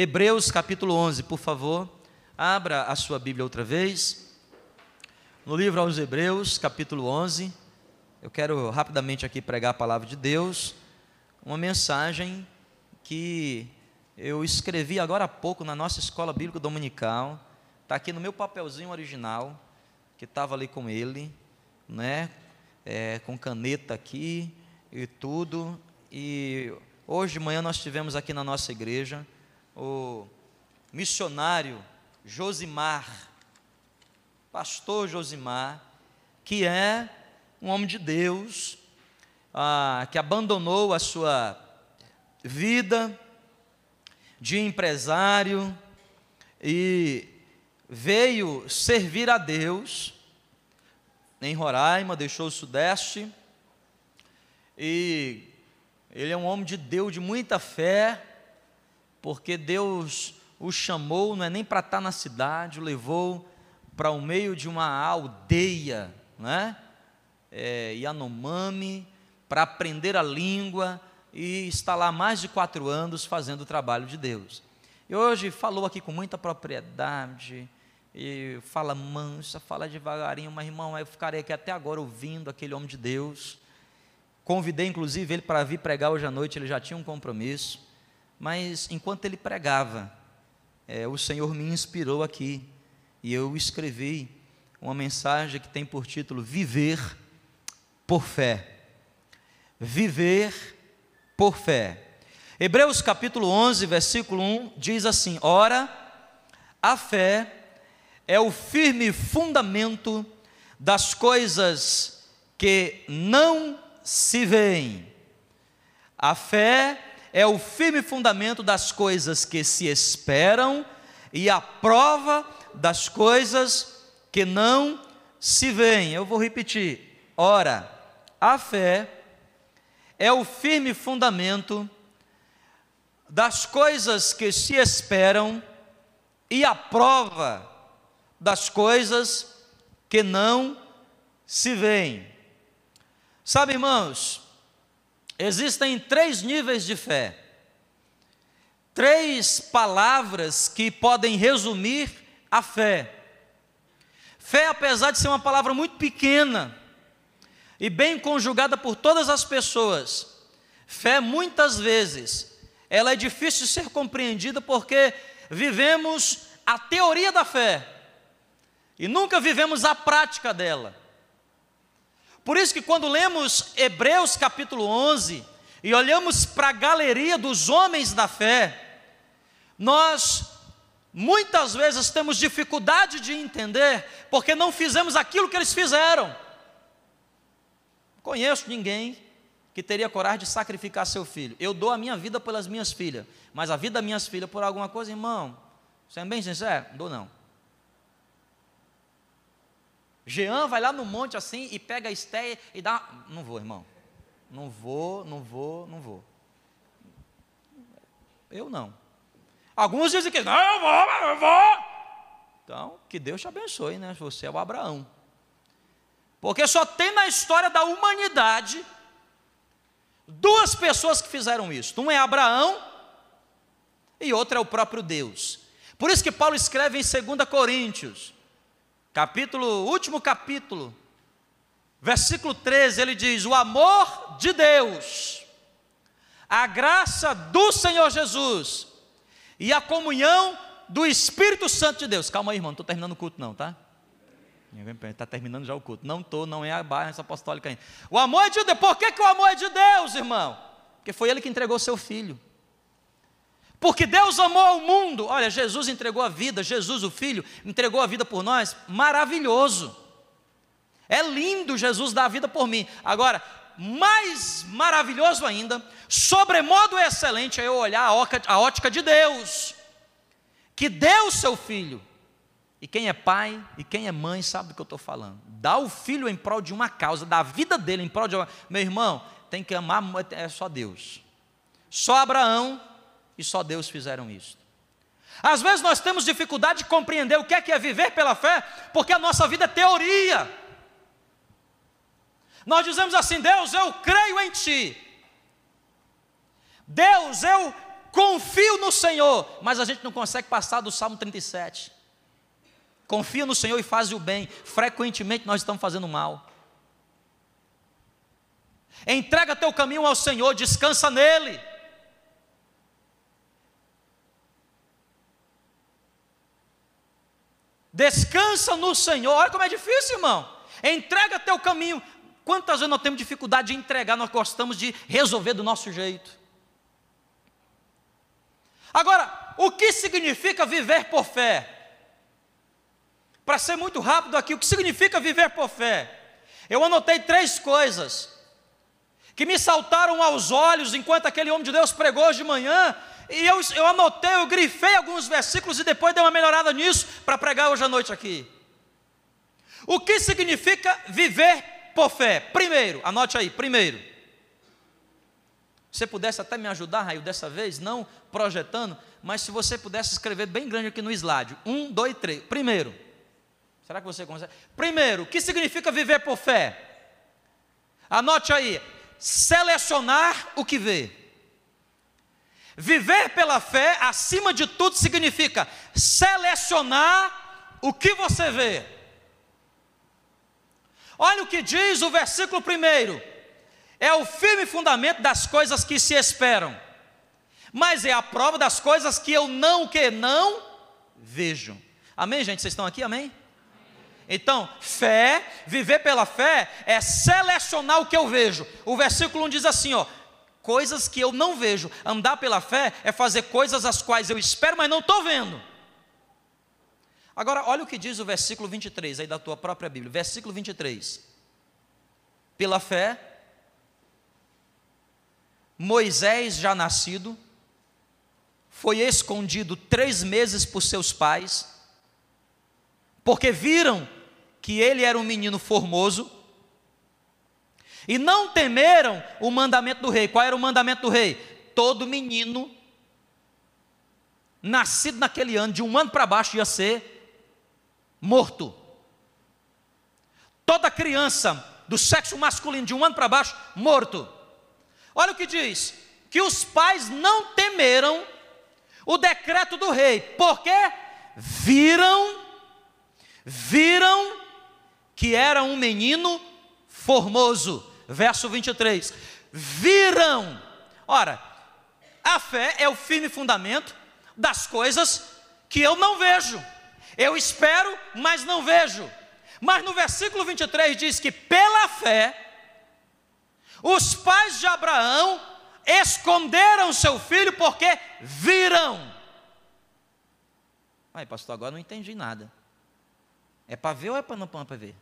Hebreus capítulo 11, por favor. Abra a sua Bíblia outra vez. No livro aos Hebreus, capítulo 11. Eu quero rapidamente aqui pregar a palavra de Deus. Uma mensagem que eu escrevi agora há pouco na nossa escola bíblica dominical. Está aqui no meu papelzinho original, que estava ali com ele, né? É, com caneta aqui e tudo. E hoje de manhã nós tivemos aqui na nossa igreja o missionário Josimar, pastor Josimar, que é um homem de Deus, ah, que abandonou a sua vida de empresário e veio servir a Deus em Roraima, deixou o Sudeste, e ele é um homem de Deus de muita fé, porque Deus o chamou, não é nem para estar na cidade, o levou para o meio de uma aldeia, né? É, Yanomami, para aprender a língua e está lá mais de quatro anos fazendo o trabalho de Deus. E hoje falou aqui com muita propriedade, e fala mansa, fala devagarinho, mas irmão, eu ficarei aqui até agora ouvindo aquele homem de Deus. Convidei inclusive ele para vir pregar hoje à noite, ele já tinha um compromisso, mas enquanto ele pregava, é, o Senhor me inspirou aqui e eu escrevi uma mensagem que tem por título Viver por Fé. Viver por fé. Hebreus capítulo 11, versículo 1 diz assim: Ora, a fé é o firme fundamento das coisas que não se veem. A fé é o firme fundamento das coisas que se esperam e a prova das coisas que não se veem. Eu vou repetir. Ora, a fé é o firme fundamento das coisas que se esperam e a prova das coisas que não se veem. Sabe, irmãos, existem três níveis de fé, três palavras que podem resumir a fé. Fé, apesar de ser uma palavra muito pequena e bem conjugada por todas as pessoas, fé muitas vezes ela é difícil de ser compreendida porque vivemos a teoria da fé e nunca vivemos a prática dela. Por isso que quando lemos Hebreus capítulo 11 e olhamos para a galeria dos homens da fé, nós muitas vezes temos dificuldade de entender porque não fizemos aquilo que eles fizeram. Conheço ninguém que teria coragem de sacrificar seu filho. Eu dou a minha vida pelas minhas filhas, mas a vida das minhas filhas por alguma coisa, irmão, sendo bem sincero, dou não. Jean vai lá no monte assim e pega a esteia e dá. Não vou, irmão. Não vou, não vou, não vou. Eu não. Alguns dizem que não, eu vou, eu vou. Então, que Deus te abençoe, né? Você é o Abraão. Porque só tem na história da humanidade duas pessoas que fizeram isso. Um é Abraão e outro é o próprio Deus. Por isso que Paulo escreve em 2 Coríntios, capítulo, último capítulo, versículo 13, ele diz: "O amor de Deus, a graça do Senhor Jesus e a comunhão do Espírito Santo de Deus". Calma aí, irmão, não estou terminando o culto não, tá? Está terminando já o culto. Não estou, não é a barra apostólica ainda. O amor é de Deus. Por que, que o amor é de Deus, irmão? Porque foi Ele que entregou seu filho. Porque Deus amou o mundo. Olha, Jesus entregou a vida, Jesus, o Filho, entregou a vida por nós. Maravilhoso. É lindo Jesus dar a vida por mim. Agora, mais maravilhoso ainda, sobremodo excelente é eu olhar a ótica de Deus, que deu seu Filho e quem é pai e quem é mãe sabe do que eu estou falando. Dá o filho em prol de uma causa, da vida dele em prol de uma. Meu irmão, tem que amar, é só Deus. Só Abraão e só Deus fizeram isso. Às vezes nós temos dificuldade de compreender o que é que é viver pela fé, porque a nossa vida é teoria. Nós dizemos assim: Deus, eu creio em Ti. Deus, eu confio no Senhor, mas a gente não consegue passar do Salmo 37. Confia no Senhor e faz o bem. Frequentemente nós estamos fazendo mal. Entrega teu caminho ao Senhor, descansa nele. Descansa no Senhor. Olha como é difícil, irmão. Entrega teu caminho. Quantas vezes nós temos dificuldade de entregar, nós gostamos de resolver do nosso jeito. Agora, o que significa viver por fé? Para ser muito rápido aqui, o que significa viver por fé? Eu anotei três coisas que me saltaram aos olhos enquanto aquele homem de Deus pregou hoje de manhã, e eu, eu anotei, eu grifei alguns versículos e depois dei uma melhorada nisso para pregar hoje à noite aqui. O que significa viver por fé? Primeiro, anote aí, primeiro. Se você pudesse até me ajudar, Raio, dessa vez, não projetando, mas se você pudesse escrever bem grande aqui no slide. Um, dois, três. Primeiro. Será que você consegue? Primeiro, o que significa viver por fé? Anote aí, selecionar o que vê. Viver pela fé, acima de tudo, significa selecionar o que você vê. Olha o que diz o versículo primeiro: é o firme fundamento das coisas que se esperam, mas é a prova das coisas que eu não que não vejo. Amém, gente? Vocês estão aqui? Amém? Então, fé, viver pela fé, é selecionar o que eu vejo. O versículo 1 diz assim: ó, coisas que eu não vejo. Andar pela fé é fazer coisas as quais eu espero, mas não estou vendo. Agora, olha o que diz o versículo 23 aí da tua própria Bíblia. Versículo 23. Pela fé, Moisés, já nascido, foi escondido três meses por seus pais, porque viram que ele era um menino formoso, e não temeram o mandamento do rei. Qual era o mandamento do rei? Todo menino nascido naquele ano, de um ano para baixo, ia ser morto. Toda criança do sexo masculino, de um ano para baixo, morto. Olha o que diz: que os pais não temeram o decreto do rei, porque viram, viram que era um menino formoso. Verso 23. Viram. Ora, a fé é o firme fundamento das coisas que eu não vejo. Eu espero, mas não vejo. Mas no versículo 23 diz que pela fé, os pais de Abraão esconderam seu filho porque viram. Ai, pastor, agora não entendi nada. É para ver ou é para não para ver?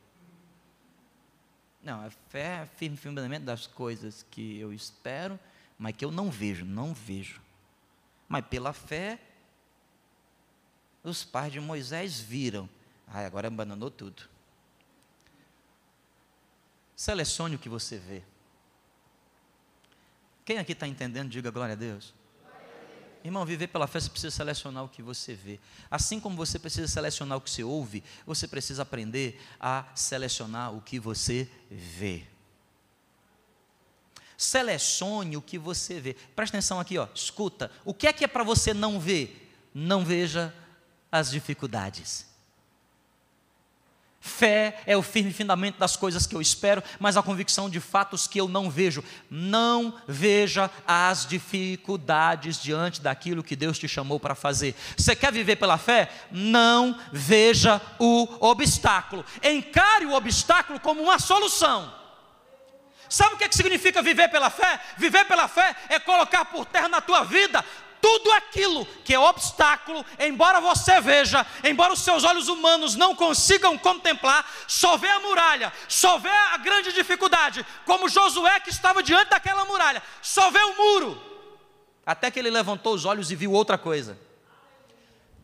Não, a fé é firme fundamento das coisas que eu espero, mas que eu não vejo, não vejo. Mas pela fé, os pais de Moisés viram. Ai, agora abandonou tudo. Selecione o que você vê. Quem aqui está entendendo, diga glória a Deus. Irmão, viver pela fé, você precisa selecionar o que você vê. Assim como você precisa selecionar o que você ouve, você precisa aprender a selecionar o que você vê. Selecione o que você vê. Presta atenção aqui, ó. Escuta. O que é que é para você não ver? Não veja as dificuldades. Fé é o firme fundamento das coisas que eu espero, mas a convicção de fatos que eu não vejo. Não veja as dificuldades diante daquilo que Deus te chamou para fazer. Você quer viver pela fé? Não veja o obstáculo. Encare o obstáculo como uma solução. Sabe o que, é significa viver pela fé? Viver pela fé é colocar por terra na tua vida tudo aquilo que é obstáculo, embora você veja, embora os seus olhos humanos não consigam contemplar, só vê a muralha, só vê a grande dificuldade, como Josué que estava diante daquela muralha, só vê o muro, até que ele levantou os olhos e viu outra coisa.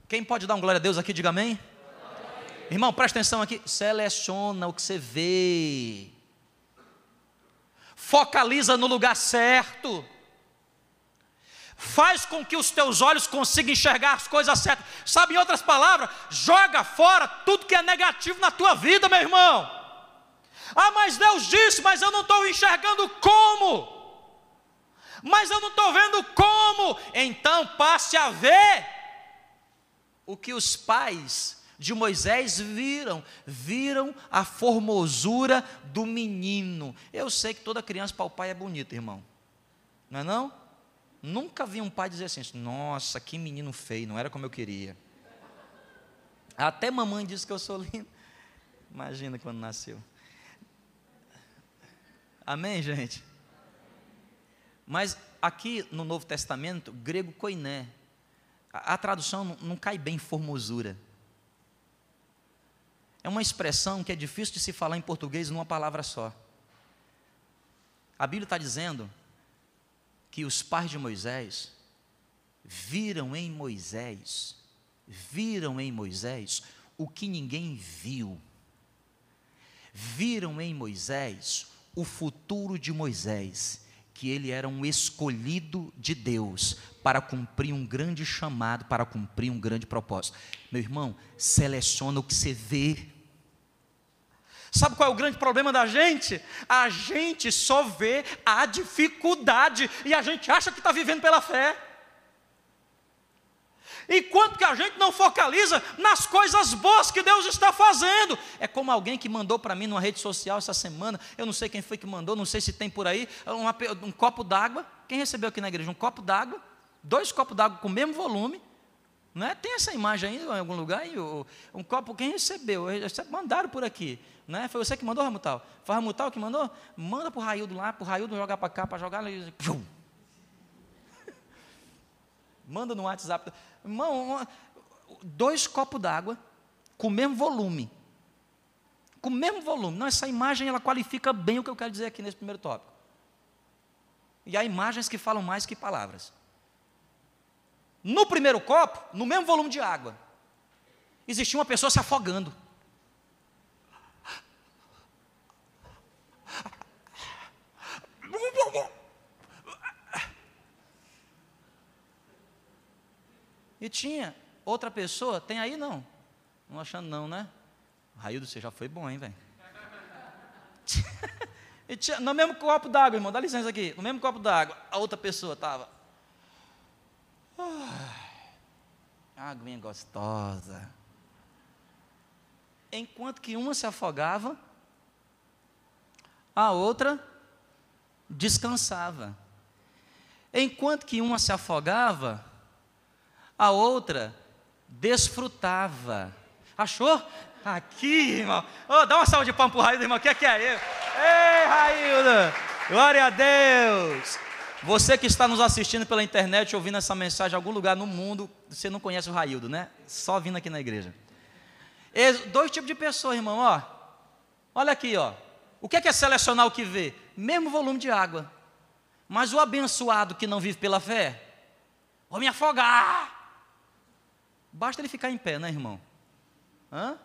Quem pode dar um glória a Deus aqui, diga amém? Irmão, presta atenção aqui, seleciona o que você vê, focaliza no lugar certo faz com que os teus olhos consigam enxergar as coisas certas. Sabe, em outras palavras, joga fora tudo que é negativo na tua vida, meu irmão. Ah, mas Deus disse, mas eu não estou enxergando como. Mas eu não estou vendo como. Então passe a ver o que os pais de Moisés viram, viram a formosura do menino. Eu sei que toda criança para o pai é bonita, irmão. Não é não? Nunca vi um pai dizer assim: "Nossa, que menino feio, não era como eu queria". Até mamãe disse que eu sou lindo. Imagina quando nasceu. Amém, gente? Mas aqui no Novo Testamento, grego koiné, a, a tradução não, não cai bem formosura. É uma expressão que é difícil de se falar em português numa palavra só. A Bíblia está dizendo que os pais de Moisés viram em Moisés, viram em Moisés o que ninguém viu. Viram em Moisés o futuro de Moisés, que ele era um escolhido de Deus para cumprir um grande chamado, para cumprir um grande propósito. Meu irmão, seleciona o que você vê. Sabe qual é o grande problema da gente? A gente só vê a dificuldade e a gente acha que está vivendo pela fé. Enquanto que a gente não focaliza nas coisas boas que Deus está fazendo. É como alguém que mandou para mim numa rede social essa semana, eu não sei quem foi que mandou, não sei se tem por aí, um copo d'água. Quem recebeu aqui na igreja? Um copo d'água, dois copos d'água com o mesmo volume. Não é? Tem essa imagem aí em algum lugar? Um copo, quem recebeu? Mandaram por aqui. Né? Foi você que mandou, Ramutal? Foi Ramutal que mandou? Manda para o Raildo lá, para o Raildo jogar para cá, para jogar. Manda no WhatsApp. Irmão, dois copos d'água com o mesmo volume. Com o mesmo volume. Não, essa imagem ela qualifica bem o que eu quero dizer aqui nesse primeiro tópico. E há imagens que falam mais que palavras. No primeiro copo, no mesmo volume de água, existia uma pessoa se afogando. E tinha outra pessoa, tem aí não? Não achando não, né? Raildo, você já foi bom, hein, velho? no mesmo copo d'água, irmão, dá licença aqui. No mesmo copo d'água, a outra pessoa estava. Ah, aguinha gostosa. Enquanto que uma se afogava, a outra descansava. Enquanto que uma se afogava, a outra desfrutava. Achou? Aqui, irmão. Oh, dá uma salva de palmas para o Raildo, irmão. O que é que é ele? Ei, Raildo! Glória a Deus! Você que está nos assistindo pela internet, ouvindo essa mensagem em algum lugar no mundo, você não conhece o Raildo, né? Só vindo aqui na igreja. Dois tipos de pessoas, irmão, ó. Olha aqui, ó. O que é, que é selecionar o que vê? Mesmo volume de água. Mas o abençoado que não vive pela fé, vou me afogar. Basta ele ficar em pé, né, irmão? Hã?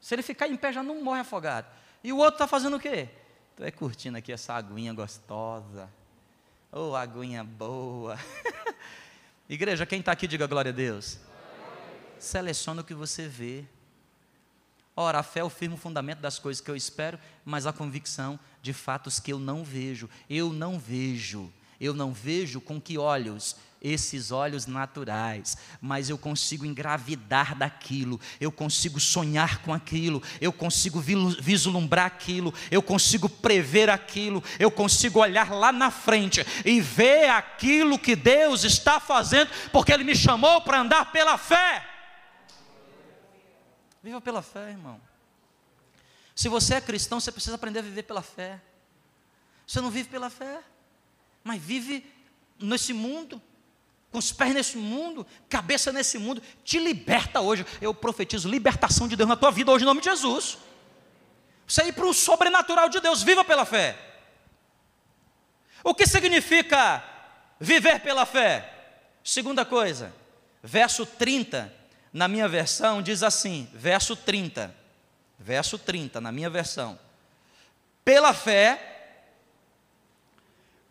Se ele ficar em pé, já não morre afogado. E o outro está fazendo o quê? Estou é curtindo aqui essa aguinha gostosa. Ô, oh, aguinha boa. Igreja, quem está aqui, diga glória a Deus. Seleciona o que você vê. Ora, a fé é o firme fundamento das coisas que eu espero, mas a convicção de fatos que eu não vejo. Eu não vejo. Eu não vejo com que olhos? Esses olhos naturais, mas eu consigo engravidar daquilo, eu consigo sonhar com aquilo, eu consigo vislumbrar aquilo, eu consigo prever aquilo, eu consigo olhar lá na frente e ver aquilo que Deus está fazendo, porque Ele me chamou para andar pela fé. Viva pela fé, irmão. Se você é cristão, você precisa aprender a viver pela fé. Você não vive pela fé, mas vive nesse mundo com os pés nesse mundo, cabeça nesse mundo, te liberta hoje. Eu profetizo libertação de Deus na tua vida hoje em nome de Jesus. Você ir para o sobrenatural de Deus, viva pela fé. O que significa viver pela fé? Segunda coisa, verso 30, na minha versão, diz assim: verso 30, verso 30, na minha versão. Pela fé,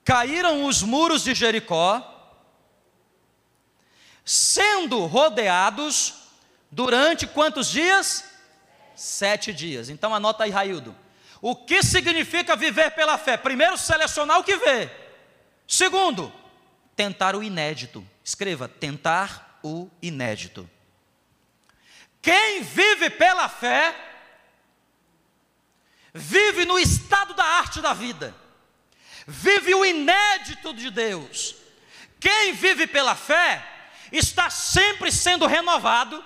caíram os muros de Jericó, sendo rodeados durante quantos dias? Sete dias. Então anota aí, Raildo. O que significa viver pela fé? Primeiro, selecionar o que vê. Segundo, tentar o inédito. Escreva: tentar o inédito. Quem vive pela fé, vive no estado da arte da vida, vive o inédito de Deus. Quem vive pela fé, está sempre sendo renovado.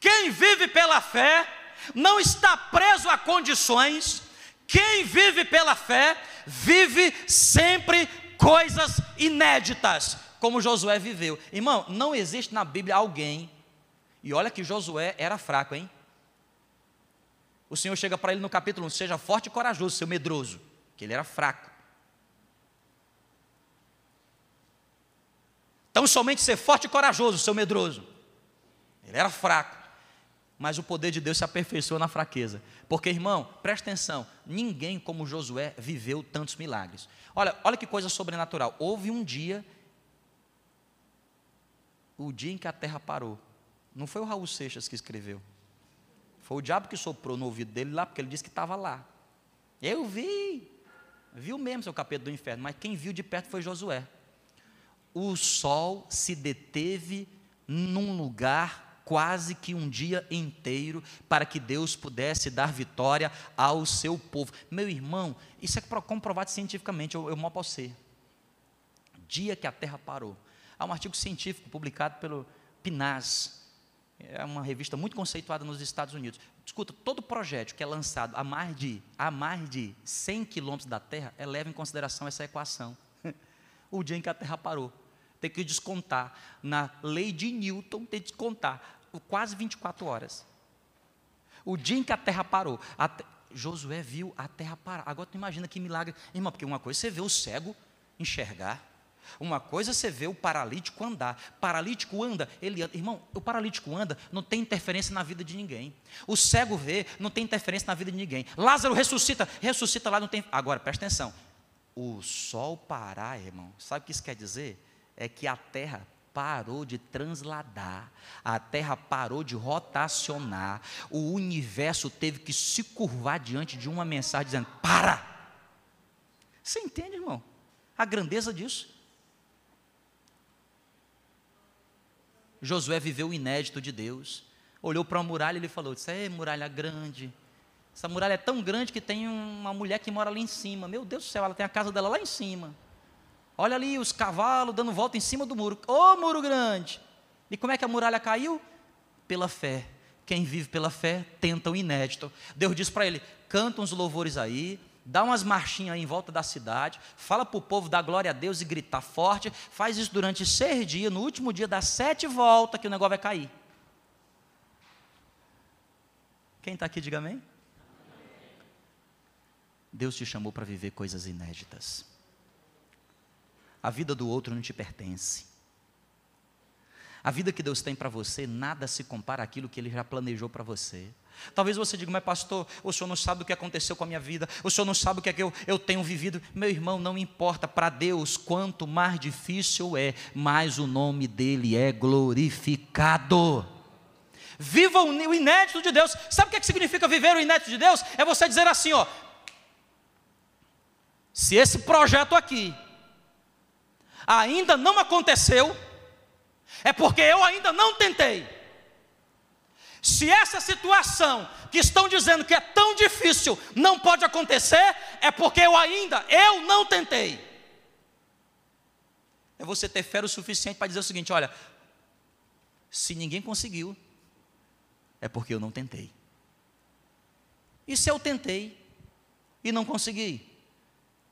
Quem vive pela fé, não está preso a condições. Quem vive pela fé, vive sempre coisas inéditas, como Josué viveu. Irmão, não existe na Bíblia alguém, e olha que Josué era fraco, hein? O Senhor chega para ele no capítulo 1: Seja forte e corajoso, seu medroso, que ele era fraco. Então, somente ser forte e corajoso, seu medroso. Ele era fraco. Mas o poder de Deus se aperfeiçoa na fraqueza. Porque, irmão, presta atenção: ninguém como Josué viveu tantos milagres. Olha, olha que coisa sobrenatural. Houve um dia, o dia em que a terra parou. Não foi o Raul Seixas que escreveu. Foi o diabo que soprou no ouvido dele lá, porque ele disse que estava lá. Eu vi. Viu mesmo seu capeta do inferno, mas quem viu de perto foi Josué. O sol se deteve num lugar quase que um dia inteiro para que Deus pudesse dar vitória ao seu povo. Meu irmão, isso é comprovado cientificamente, eu, eu mal posso ser. Dia que a Terra parou. Há um artigo científico publicado pelo PNAS, é uma revista muito conceituada nos Estados Unidos. Escuta, todo projeto que é lançado a mais de, a mais de 100 quilômetros da Terra, leva em consideração essa equação. O dia em que a Terra parou. Tem que descontar. Na lei de Newton, tem que descontar quase 24 horas. O dia em que a terra parou, a te... Josué viu a terra parar. Agora tu imagina que milagre. Irmão, porque uma coisa é você vê o cego enxergar, uma coisa é você vê o paralítico andar. Paralítico anda, ele anda. Irmão, o paralítico anda, não tem interferência na vida de ninguém. O cego vê, não tem interferência na vida de ninguém. Lázaro ressuscita, ressuscita lá, não tem. Agora, presta atenção. O sol parar, irmão, sabe o que isso quer dizer? É que a terra parou de transladar, a Terra parou de rotacionar, o universo teve que se curvar diante de uma mensagem dizendo: para! Você entende, irmão? A grandeza disso. Josué viveu o inédito de Deus, olhou para a muralha e ele falou: Isso é muralha grande. Essa muralha é tão grande que tem uma mulher que mora ali em cima. Meu Deus do céu, ela tem a casa dela lá em cima. Olha ali os cavalos dando volta em cima do muro. Ô oh, muro grande! E como é que a muralha caiu? Pela fé. Quem vive pela fé tenta o inédito. Deus diz para ele: canta uns louvores aí, dá umas marchinhas aí em volta da cidade, fala para o povo dar glória a Deus e gritar forte, faz isso durante seis dias, no último dia dá sete voltas que o negócio vai cair. Quem está aqui, diga amém. Deus te chamou para viver coisas inéditas. A vida do outro não te pertence. A vida que Deus tem para você, nada se compara àquilo que Ele já planejou para você. Talvez você diga, mas pastor, o senhor não sabe o que aconteceu com a minha vida, o senhor não sabe o que é que eu, eu tenho vivido. Meu irmão, não importa, para Deus, quanto mais difícil é, mais o nome dEle é glorificado. Viva o inédito de Deus. Sabe o que, é que significa viver o inédito de Deus? É você dizer assim, ó. Se esse projeto aqui ainda não aconteceu, é porque eu ainda não tentei. Se essa situação que estão dizendo que é tão difícil não pode acontecer, é porque eu ainda, eu não tentei. É você ter fé o suficiente para dizer o seguinte: olha, se ninguém conseguiu, é porque eu não tentei. E se eu tentei e não consegui?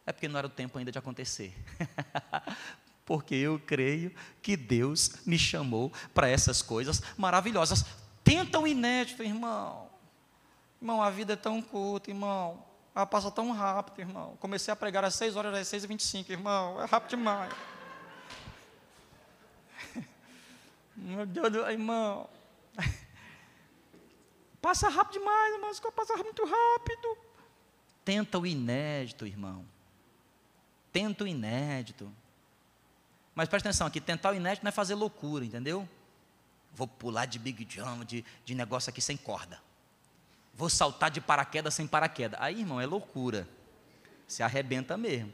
É porque não era o tempo ainda de acontecer. porque eu creio que Deus me chamou para essas coisas maravilhosas. Tenta o inédito, irmão. Irmão, a vida é tão curta, irmão. Ela passa tão rápido, irmão. Comecei a pregar às 6 horas, às 6 e 25 irmão. É rápido demais. Meu Deus, irmão. Passa rápido demais, irmão. Passa muito rápido. Tenta o inédito, irmão. Tenta o inédito. Mas presta atenção aqui, tentar o inédito não é fazer loucura, entendeu? Vou pular de big jump, de, de negócio aqui sem corda. Vou saltar de paraquedas sem paraquedas. Aí, irmão, é loucura. Se arrebenta mesmo.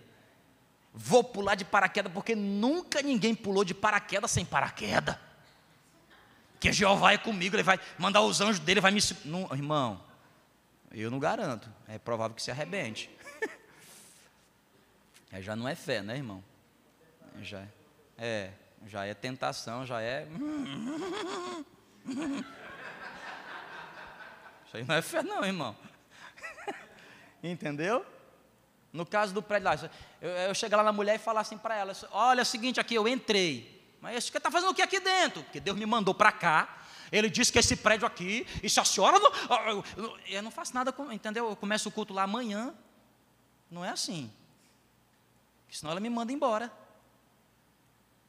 Vou pular de paraquedas, porque nunca ninguém pulou de paraquedas sem paraquedas. Que Jeová é comigo, ele vai mandar os anjos dele, vai me. Não, irmão, eu não garanto. É provável que se arrebente. Já não é fé, né, irmão? Já é. é, já é tentação, já é. Isso aí não é fé, não, irmão. Entendeu? No caso do prédio lá, eu, eu chegar lá na mulher e falar assim para ela: Olha, é o seguinte, aqui eu entrei, mas você está fazendo o que aqui dentro? Porque Deus me mandou para cá. Ele disse que esse prédio aqui, e se a senhora não. Eu não faço nada, entendeu? Eu começo o culto lá amanhã. Não é assim. Senão ela me manda embora.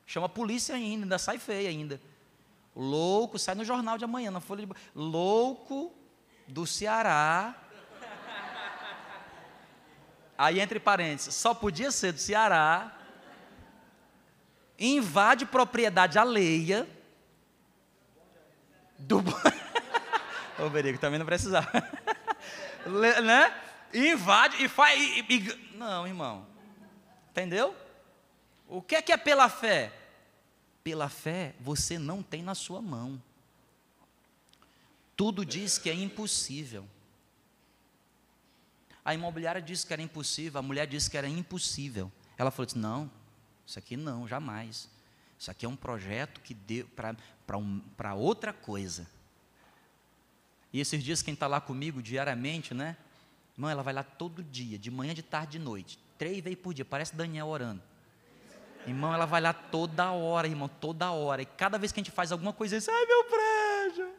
Chama a polícia ainda, ainda sai feia ainda. Louco, sai no jornal de amanhã, na Folha de. Louco do Ceará Aí, entre parênteses, só podia ser do Ceará, invade propriedade alheia do. Ô, Berico, também não precisava. né? Invade e faz. E, e... Não, irmão. Entendeu? O que é que é pela fé? Pela fé você não tem na sua mão. Tudo diz que é impossível. A imobiliária disse que era impossível, a mulher disse que era impossível. Ela falou assim: não, isso aqui não, jamais. Isso aqui é um projeto que deu para um, outra coisa. E esses dias, quem está lá comigo diariamente, né? Irmão, ela vai lá todo dia, de manhã, de tarde, de noite. Três vezes por dia, parece Daniel orando. Irmão, ela vai lá toda hora, irmão, toda hora. E cada vez que a gente faz alguma coisa, diz, ai meu prédio,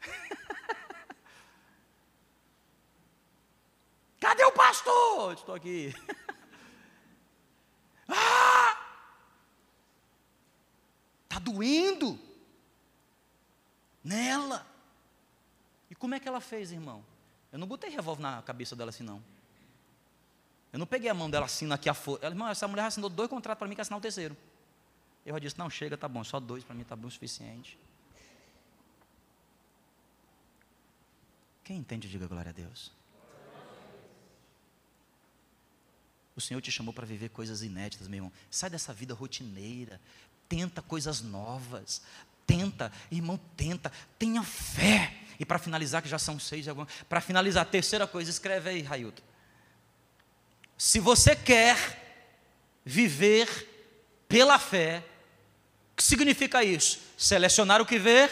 Cadê o pastor? Estou aqui. ah! Está doendo nela. E como é que ela fez, irmão? Eu não botei revólver na cabeça dela assim, não. Eu não peguei a mão dela assim aqui a força. Ela, irmão, essa mulher assinou dois contratos para mim, que assinar o terceiro. Eu já disse, não, chega, tá bom, só dois para mim tá bom o suficiente. Quem entende, diga glória a Deus. O Senhor te chamou para viver coisas inéditas, meu irmão. Sai dessa vida rotineira. Tenta coisas novas. Tenta, irmão, tenta. Tenha fé. E para finalizar, que já são seis, para finalizar, a terceira coisa, escreve aí, Railton. Se você quer viver pela fé, o que significa isso? Selecionar o que ver,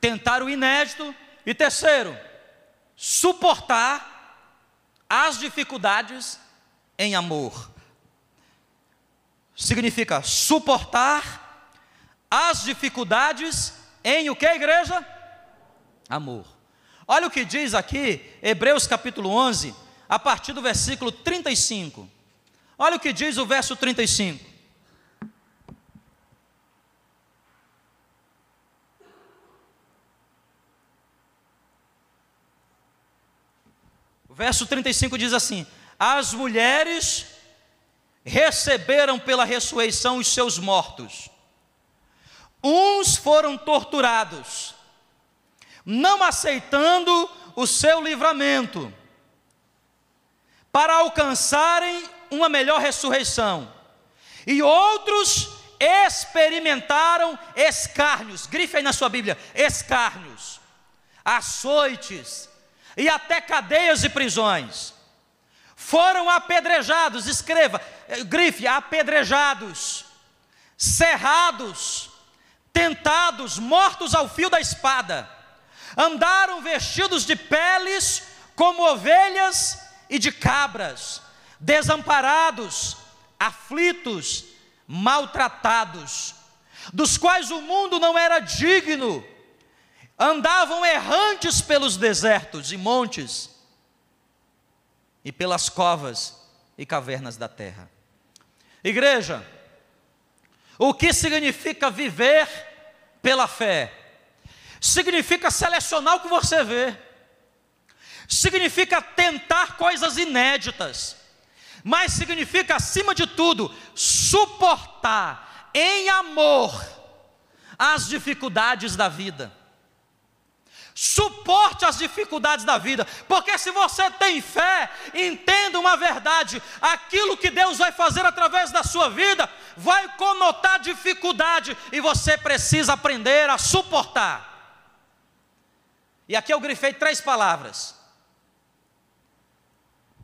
tentar o inédito e terceiro, suportar as dificuldades em amor. Significa suportar as dificuldades em o que, igreja? Amor. Olha o que diz aqui, Hebreus capítulo 11, a partir do versículo 35. Olha o que diz o verso 35. O verso 35 diz assim: as mulheres receberam pela ressurreição os seus mortos. Uns foram torturados, não aceitando o seu livramento, para alcançarem uma melhor ressurreição. E outros experimentaram escárnios, grife aí na sua Bíblia: escárnios, açoites e até cadeias e prisões. Foram apedrejados, escreva, grife, apedrejados, cerrados, tentados, mortos ao fio da espada, andaram vestidos de peles como ovelhas e de cabras, desamparados, aflitos, maltratados, dos quais o mundo não era digno, andavam errantes pelos desertos e montes, e pelas covas e cavernas da terra. Igreja, o que significa viver pela fé? Significa selecionar o que você vê, significa tentar coisas inéditas, mas significa, acima de tudo, suportar em amor as dificuldades da vida, Suporte as dificuldades da vida, porque se você tem fé, entenda uma verdade: aquilo que Deus vai fazer através da sua vida vai conotar dificuldade e você precisa aprender a suportar. E aqui eu grifei três palavras.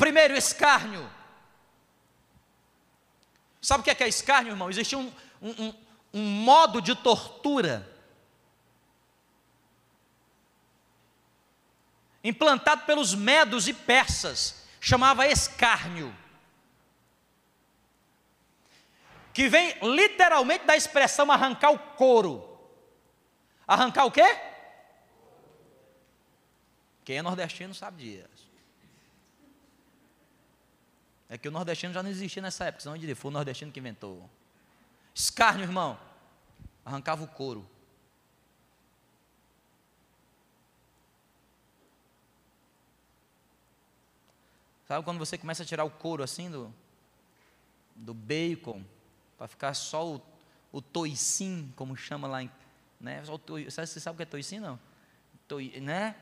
Primeiro, escárnio. Sabe o que é, que é escárnio, irmão? Existia um, um, um modo de tortura implantado pelos medos e persas, chamava escárnio. Que vem literalmente da expressão arrancar o couro. Arrancar o quê? Quem é nordestino sabe disso. É que o nordestino já não existia nessa época, senão diria, foi o nordestino que inventou. Escárnio, irmão. Arrancava o couro. Sabe quando você começa a tirar o couro assim do, do bacon, para ficar só o, o toicim, como chama lá, em, né? Só o você sabe o que é toicim, não? Toi, né?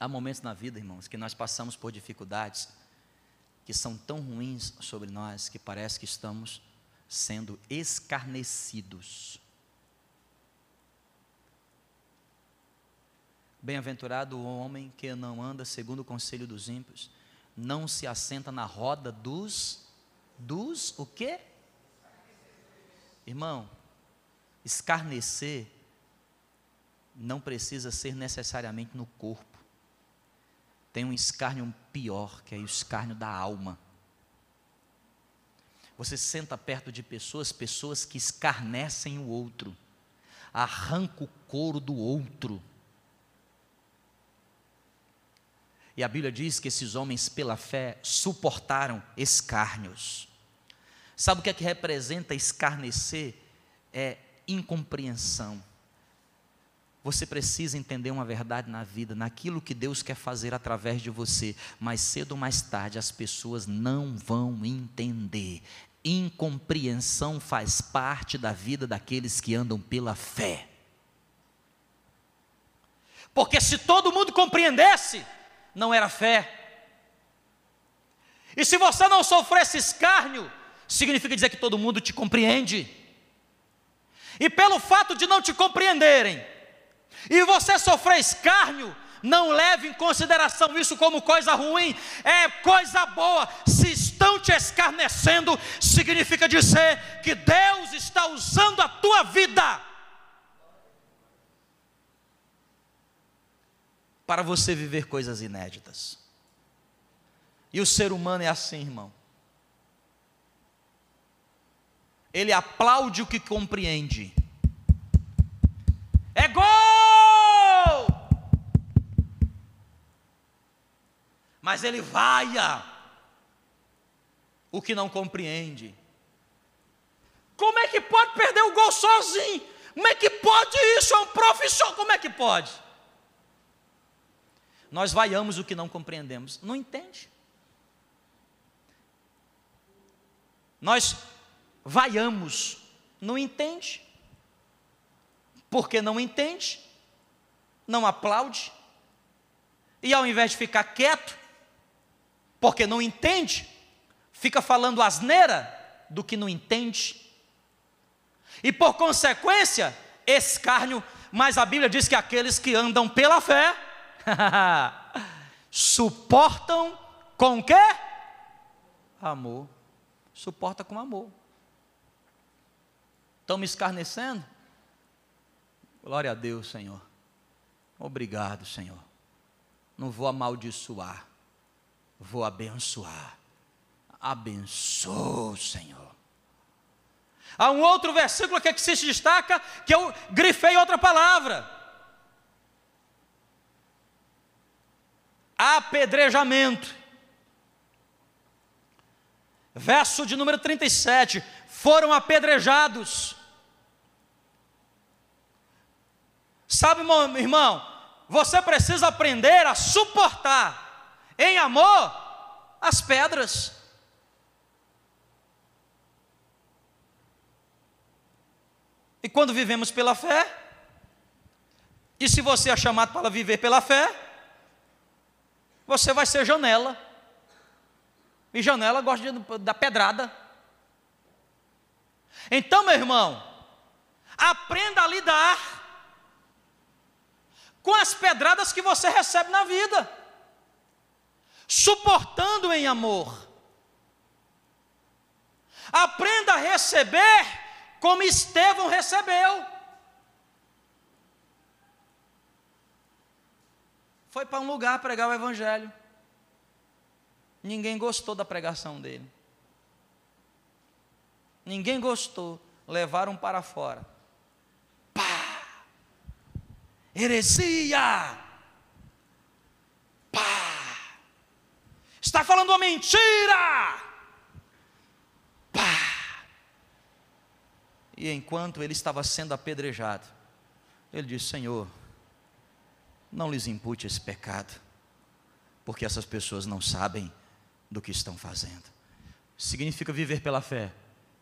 Há momentos na vida, irmãos, que nós passamos por dificuldades que são tão ruins sobre nós que parece que estamos sendo escarnecidos. Bem-aventurado o homem que não anda segundo o conselho dos ímpios, não se assenta na roda dos dos o quê? Irmão, escarnecer não precisa ser necessariamente no corpo. Tem um escárnio pior, que é o escárnio da alma. Você senta perto de pessoas, pessoas que escarnecem o outro, arranca o couro do outro E a Bíblia diz que esses homens, pela fé, suportaram escárnios. Sabe o que é que representa escarnecer? É incompreensão. Você precisa entender uma verdade na vida, naquilo que Deus quer fazer através de você, mas cedo ou mais tarde as pessoas não vão entender. Incompreensão faz parte da vida daqueles que andam pela fé. Porque se todo mundo compreendesse, não era fé. E se você não sofresse escárnio, significa dizer que todo mundo te compreende. E pelo fato de não te compreenderem, e você sofrer escárnio, não leve em consideração isso como coisa ruim, é coisa boa. Se estão te escarnecendo, significa dizer que Deus está usando a tua vida para você viver coisas inéditas. E o ser humano é assim, irmão. Ele aplaude o que compreende. É gol! Mas ele vaia o que não compreende. Como é que pode perder o gol sozinho? Como é que pode isso? É um profissional, como é que pode? Nós vaiamos o que não compreendemos. Não entende. Nós vaiamos, não entende. Porque não entende, não aplaude. E ao invés de ficar quieto, porque não entende, fica falando asneira do que não entende. E por consequência, escárnio, mas a Bíblia diz que aqueles que andam pela fé, Suportam com quê? Amor. Suporta com amor. Estão me escarnecendo? Glória a Deus, Senhor. Obrigado, Senhor. Não vou amaldiçoar, vou abençoar. Abençoa, Senhor. Há um outro versículo que, é que se destaca, que eu grifei outra palavra. apedrejamento. Verso de número 37: foram apedrejados. Sabe, irmão, você precisa aprender a suportar em amor as pedras. E quando vivemos pela fé, e se você é chamado para viver pela fé, você vai ser janela. E janela gosta de, da pedrada. Então, meu irmão, aprenda a lidar com as pedradas que você recebe na vida, suportando em amor. Aprenda a receber como Estevão recebeu. Foi para um lugar pregar o Evangelho. Ninguém gostou da pregação dele. Ninguém gostou. Levaram para fora. Pá! Heresia! Está falando uma mentira! Pá! E enquanto ele estava sendo apedrejado, ele disse: Senhor, não lhes impute esse pecado, porque essas pessoas não sabem do que estão fazendo. Significa viver pela fé,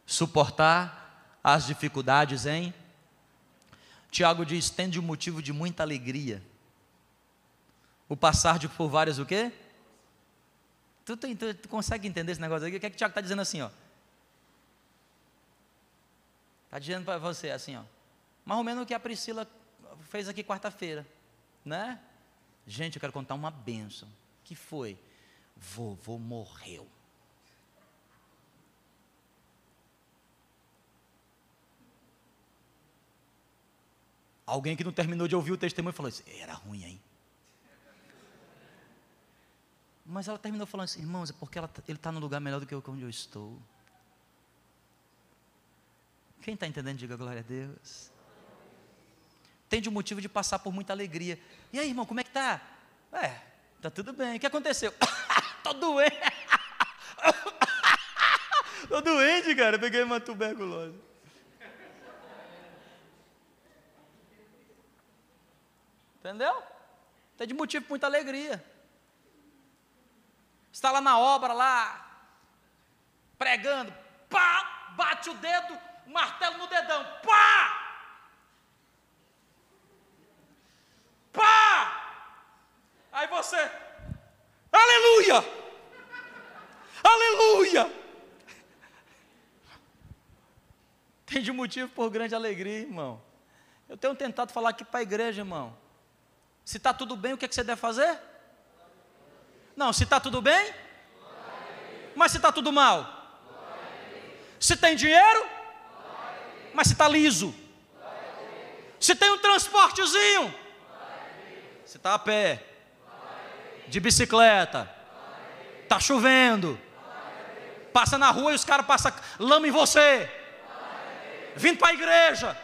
suportar as dificuldades em. Tiago diz: tende um motivo de muita alegria. O passar de por várias o quê? Tu, tu, tu, tu consegue entender esse negócio aqui? O que é que o Tiago está dizendo assim, ó? Está dizendo para você assim, ó. Mais ou menos o que a Priscila fez aqui quarta-feira, né? Gente, eu quero contar uma bênção. Que foi? Vovô morreu. Alguém que não terminou de ouvir o testemunho falou assim: era ruim, hein? Mas ela terminou falando assim: irmãos, é porque ela, ele está no lugar melhor do que onde eu estou. Quem está entendendo, diga glória a Deus. Tem de um motivo de passar por muita alegria. E aí, irmão, como é que tá? É, tá tudo bem. O que aconteceu? Tô doente. Tô doente, cara. Peguei uma tuberculose. Entendeu? Tem de motivo para muita alegria. Está lá na obra, lá, pregando, pá, bate o dedo, martelo no dedão, pá! Pá! Aí você, aleluia! Aleluia! Tem de motivo por grande alegria, irmão. Eu tenho tentado falar aqui para a igreja, irmão. Se está tudo bem, o que, é que você deve fazer? Não, se está tudo bem? Mas se está tudo mal? Se tem dinheiro? Mas se está liso? Se tem um transportezinho? Se está a pé? De bicicleta? Está chovendo? Passa na rua e os caras passam lama em você? Vindo para a igreja?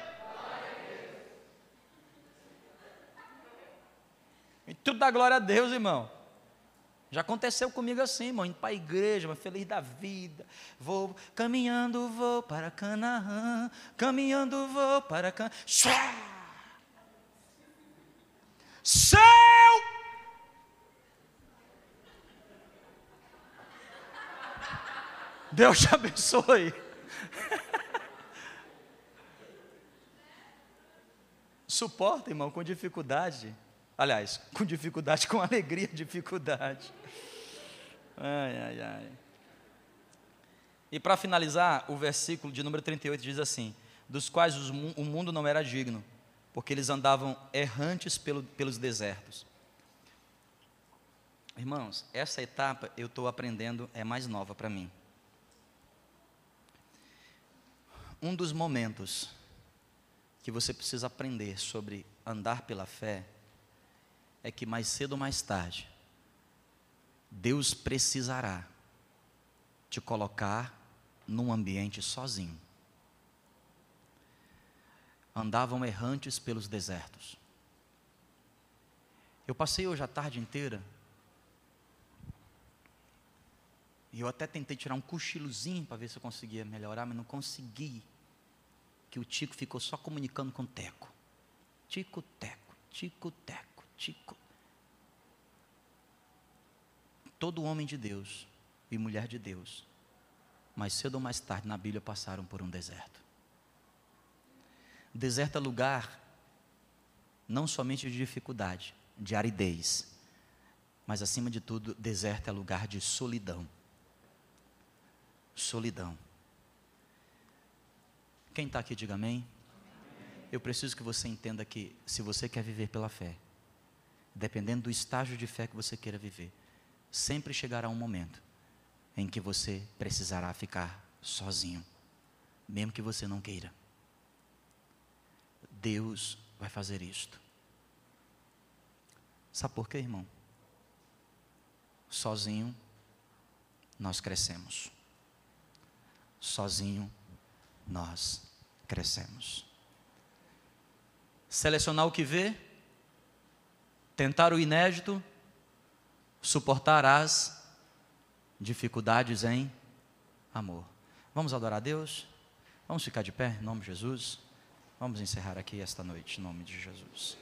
E tudo dá glória a Deus, irmão. Já aconteceu comigo assim, irmão, indo para a igreja, mas feliz da vida. Vou caminhando, vou para Canaã, caminhando, vou para Canaã. Céu! Deus te abençoe. Suporta, irmão, com dificuldade. Aliás, com dificuldade, com alegria, dificuldade. Ai, ai, ai. E para finalizar, o versículo de número 38 diz assim: Dos quais o mundo não era digno, porque eles andavam errantes pelo, pelos desertos. Irmãos, essa etapa eu estou aprendendo, é mais nova para mim. Um dos momentos que você precisa aprender sobre andar pela fé é que mais cedo ou mais tarde, Deus precisará te colocar num ambiente sozinho. Andavam errantes pelos desertos. Eu passei hoje a tarde inteira e eu até tentei tirar um cochilozinho para ver se eu conseguia melhorar, mas não consegui. Que o Tico ficou só comunicando com o Teco. Tico, Teco, Tico, Teco. Todo homem de Deus e mulher de Deus, mais cedo ou mais tarde na Bíblia passaram por um deserto. Deserto é lugar não somente de dificuldade, de aridez, mas acima de tudo, deserto é lugar de solidão. Solidão. Quem está aqui, diga amém. Eu preciso que você entenda que, se você quer viver pela fé, dependendo do estágio de fé que você queira viver, sempre chegará um momento em que você precisará ficar sozinho, mesmo que você não queira. Deus vai fazer isto. Sabe por quê, irmão? Sozinho nós crescemos. Sozinho nós crescemos. Selecionar o que vê, tentar o inédito, suportar as dificuldades em amor. Vamos adorar a Deus? Vamos ficar de pé em nome de Jesus? Vamos encerrar aqui esta noite em nome de Jesus.